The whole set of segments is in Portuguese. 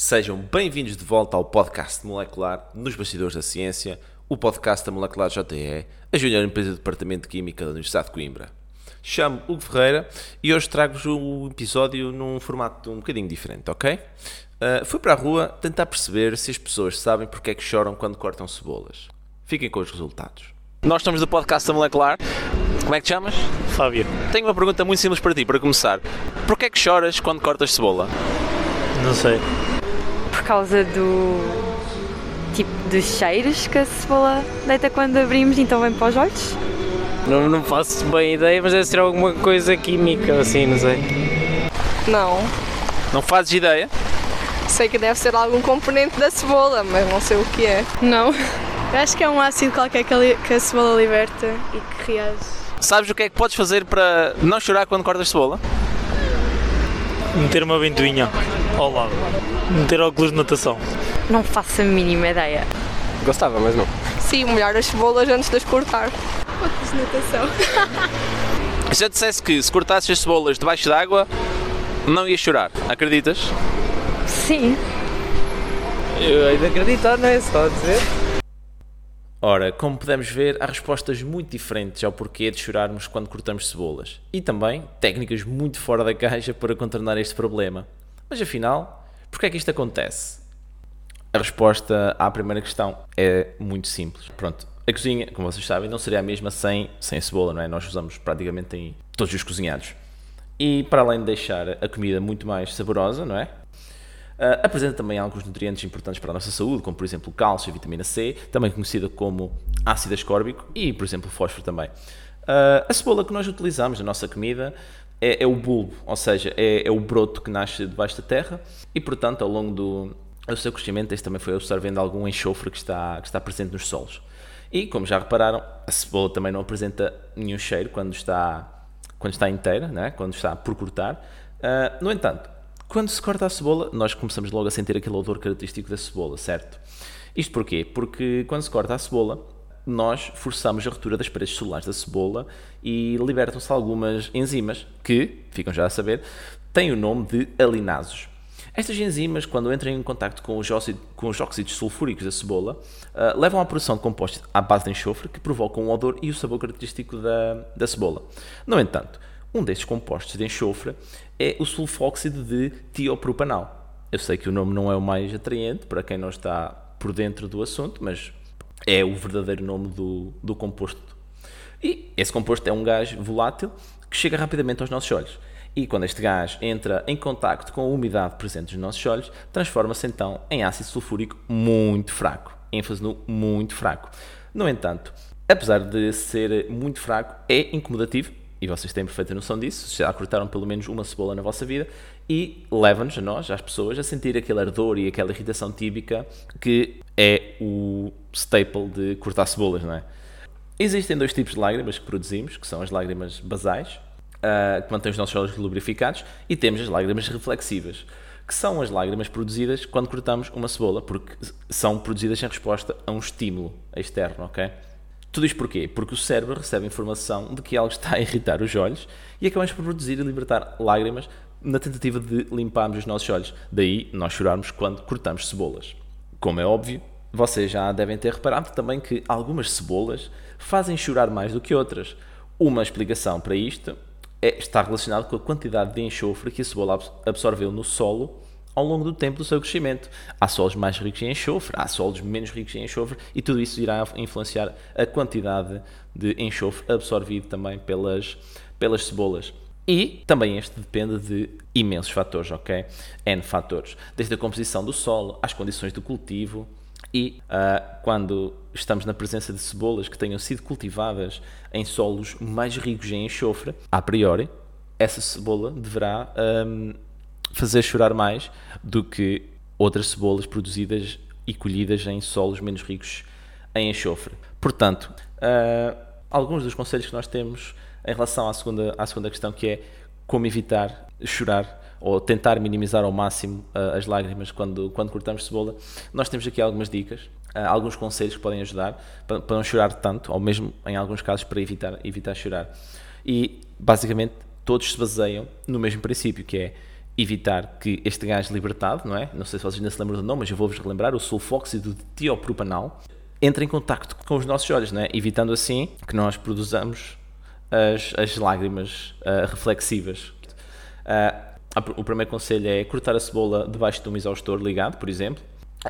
sejam bem-vindos de volta ao podcast Molecular Nos Bastidores da Ciência, o podcast da Molecular JE, a junior empresa do Departamento de Química da Universidade de Coimbra. Chamo Hugo Ferreira e hoje trago-vos o episódio num formato um bocadinho diferente, ok? Uh, fui para a rua tentar perceber se as pessoas sabem porque é que choram quando cortam cebolas. Fiquem com os resultados. Nós estamos do podcast da Molecular. Como é que te chamas? Fábio, Tenho uma pergunta muito simples para ti, para começar. Porquê é que choras quando cortas cebola? não sei. Por causa do tipo dos cheiros que a cebola deita quando abrimos, então vem para os olhos. Não, não faço bem ideia, mas deve ser alguma coisa química, assim, não sei. Não, Não fazes ideia? sei que deve ser algum componente da cebola, mas não sei o que é. Não. Eu acho que é um ácido qualquer que a, li- que a cebola liberta e que reage. Sabes o que é que podes fazer para não chorar quando cortas cebola? Meter uma ventoinha ao lado. Meter óculos de natação. Não faço a mínima ideia. Gostava, mas não. Sim, molhar as cebolas antes de as cortar. Natação. Se eu dissesse que se cortasses as cebolas debaixo d'água, não ias chorar. Acreditas? Sim, Eu ainda acreditar, não é? Só a dizer. Ora, como podemos ver, há respostas muito diferentes ao porquê de chorarmos quando cortamos cebolas. E também técnicas muito fora da caixa para contornar este problema. Mas afinal, porquê é que isto acontece? A resposta à primeira questão é muito simples. Pronto, a cozinha, como vocês sabem, não seria a mesma sem, sem a cebola, não é? Nós usamos praticamente em todos os cozinhados. E para além de deixar a comida muito mais saborosa, não é? Uh, apresenta também alguns nutrientes importantes para a nossa saúde, como por exemplo cálcio e vitamina C, também conhecida como ácido ascórbico e, por exemplo, fósforo também. Uh, a cebola que nós utilizamos na nossa comida é, é o bulbo, ou seja, é, é o broto que nasce debaixo da terra e, portanto, ao longo do, do seu crescimento, este também foi absorvendo algum enxofre que está, que está presente nos solos. E, como já repararam, a cebola também não apresenta nenhum cheiro quando está, quando está inteira, né? quando está por cortar. Uh, no entanto, quando se corta a cebola, nós começamos logo a sentir aquele odor característico da cebola, certo? Isto porquê? Porque quando se corta a cebola, nós forçamos a ruptura das paredes celulares da cebola e libertam-se algumas enzimas que, ficam já a saber, têm o nome de alinases. Estas enzimas, quando entram em contacto com os, óxido- com os óxidos sulfúricos da cebola, ah, levam à produção de compostos à base de enxofre que provocam o odor e o sabor característico da, da cebola. No entanto, um destes compostos de enxofre é o sulfóxido de tiopropanal. Eu sei que o nome não é o mais atraente para quem não está por dentro do assunto, mas é o verdadeiro nome do, do composto. E esse composto é um gás volátil que chega rapidamente aos nossos olhos. E quando este gás entra em contacto com a umidade presente nos nossos olhos, transforma-se então em ácido sulfúrico muito fraco. ênfase no muito fraco. No entanto, apesar de ser muito fraco, é incomodativo, e vocês têm perfeita noção disso, já cortaram pelo menos uma cebola na vossa vida, e leva-nos, a nós, às pessoas, a sentir aquele ardor e aquela irritação típica que é o staple de cortar cebolas, não é? Existem dois tipos de lágrimas que produzimos, que são as lágrimas basais, ah, que mantêm os nossos olhos lubrificados, e temos as lágrimas reflexivas, que são as lágrimas produzidas quando cortamos uma cebola, porque são produzidas em resposta a um estímulo externo, ok? Tudo isto porquê? Porque o cérebro recebe informação de que algo está a irritar os olhos e acabamos por produzir e libertar lágrimas na tentativa de limparmos os nossos olhos. Daí nós chorarmos quando cortamos cebolas. Como é óbvio, vocês já devem ter reparado também que algumas cebolas fazem chorar mais do que outras. Uma explicação para isto é, está relacionado com a quantidade de enxofre que a cebola abs- absorveu no solo ao longo do tempo do seu crescimento. Há solos mais ricos em enxofre, há solos menos ricos em enxofre e tudo isso irá influenciar a quantidade de enxofre absorvido também pelas, pelas cebolas. E também este depende de imensos fatores, ok? N fatores. Desde a composição do solo, às condições do cultivo e ah, quando estamos na presença de cebolas que tenham sido cultivadas em solos mais ricos em enxofre, a priori, essa cebola deverá ahm, fazer chorar mais do que outras cebolas produzidas e colhidas em solos menos ricos em enxofre. Portanto, uh, alguns dos conselhos que nós temos em relação à segunda, à segunda questão, que é como evitar chorar ou tentar minimizar ao máximo uh, as lágrimas quando, quando cortamos cebola, nós temos aqui algumas dicas, uh, alguns conselhos que podem ajudar para, para, não chorar tanto, ou mesmo em alguns casos para evitar, evitar chorar. E basicamente todos se baseiam no mesmo princípio, que é evitar que este gás libertado, não é? Não sei se vocês ainda se lembram do nome, mas eu vou-vos relembrar, o sulfóxido de tiopropanal, entre em contacto com os nossos olhos, não é? evitando assim que nós produzamos as, as lágrimas uh, reflexivas. Uh, o primeiro conselho é cortar a cebola debaixo de um exaustor ligado, por exemplo,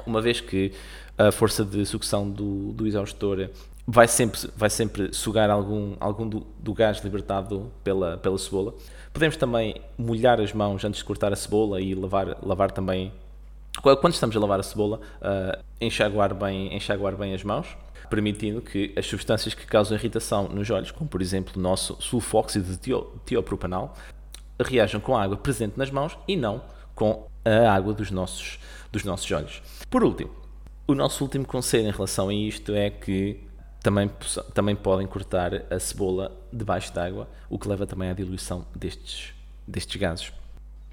uma vez que a força de sucção do, do exaustor vai sempre, vai sempre sugar algum, algum do, do, gás libertado pela, pela cebola. Podemos também molhar as mãos antes de cortar a cebola e lavar, lavar também. Quando estamos a lavar a cebola, uh, enxaguar, bem, enxaguar bem as mãos, permitindo que as substâncias que causam irritação nos olhos, como por exemplo o nosso sulfóxido de tio, tiopropanal, reajam com a água presente nas mãos e não com a água dos nossos, dos nossos olhos. Por último, o nosso último conselho em relação a isto é que também, também podem cortar a cebola debaixo d'água, o que leva também à diluição destes, destes gases.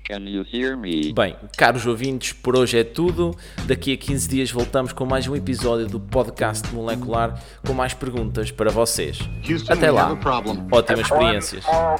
Can you hear me? Bem, caros ouvintes, por hoje é tudo. Daqui a 15 dias voltamos com mais um episódio do podcast molecular com mais perguntas para vocês. Houston, Até lá. Ótimas experiências. Small